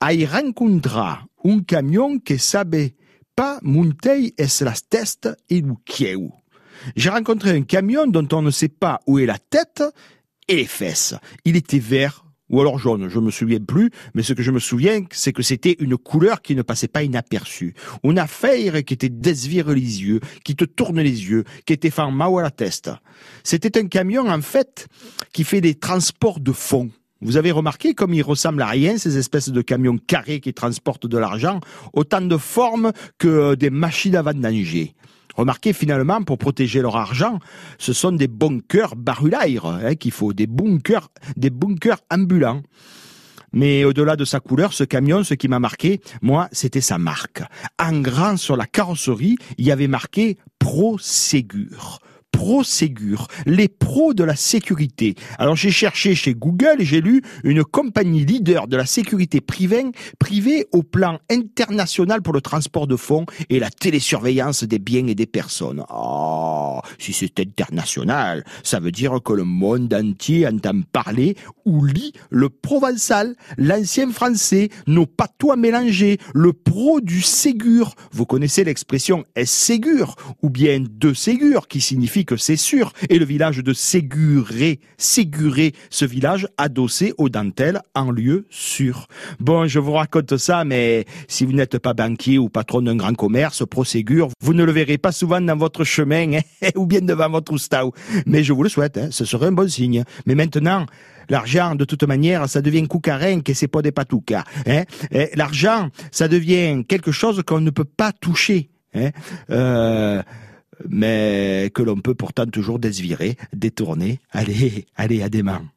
un camion que pas monter es la tête et. J'ai rencontré un camion dont on ne sait pas où est la tête et les fesses. Il était vert ou alors jaune, je me souviens plus, mais ce que je me souviens, c'est que c'était une couleur qui ne passait pas inaperçue. Une affaire qui te desvire les yeux, qui te tourne les yeux, qui était fan à la tête. C'était un camion, en fait, qui fait des transports de fond. Vous avez remarqué comme il ressemble à rien, ces espèces de camions carrés qui transportent de l'argent, autant de formes que des machines à vendanger. Remarquez finalement, pour protéger leur argent, ce sont des bunkers barulaires hein, qu'il faut, des bunkers, des bunkers ambulants. Mais au-delà de sa couleur, ce camion, ce qui m'a marqué, moi, c'était sa marque. En grand sur la carrosserie, il y avait marqué Prosegur. Prosegur, les pros de la sécurité. Alors j'ai cherché chez Google et j'ai lu une compagnie leader de la sécurité privée, privée au plan international pour le transport de fonds et la télésurveillance des biens et des personnes. Oh, si c'est international, ça veut dire que le monde entier entend parler ou lit le provençal, l'ancien français, nos patois mélangés, le pro du Ségur. Vous connaissez l'expression est Ségur ou bien de Ségur qui signifie que c'est sûr. Et le village de Séguré, Séguré, ce village adossé aux dentelles en lieu sûr. Bon, je vous raconte ça, mais si vous n'êtes pas banquier ou patron d'un grand commerce, Proségur, vous ne le verrez pas souvent dans votre chemin hein, ou bien devant votre oustau. Mais je vous le souhaite, hein, ce serait un bon signe. Mais maintenant, L'argent, de toute manière, ça devient coucarin que c'est pas des patoucas. Hein L'argent, ça devient quelque chose qu'on ne peut pas toucher. Euh, mais que l'on peut pourtant toujours désvirer, détourner. Allez, allez, à des mains.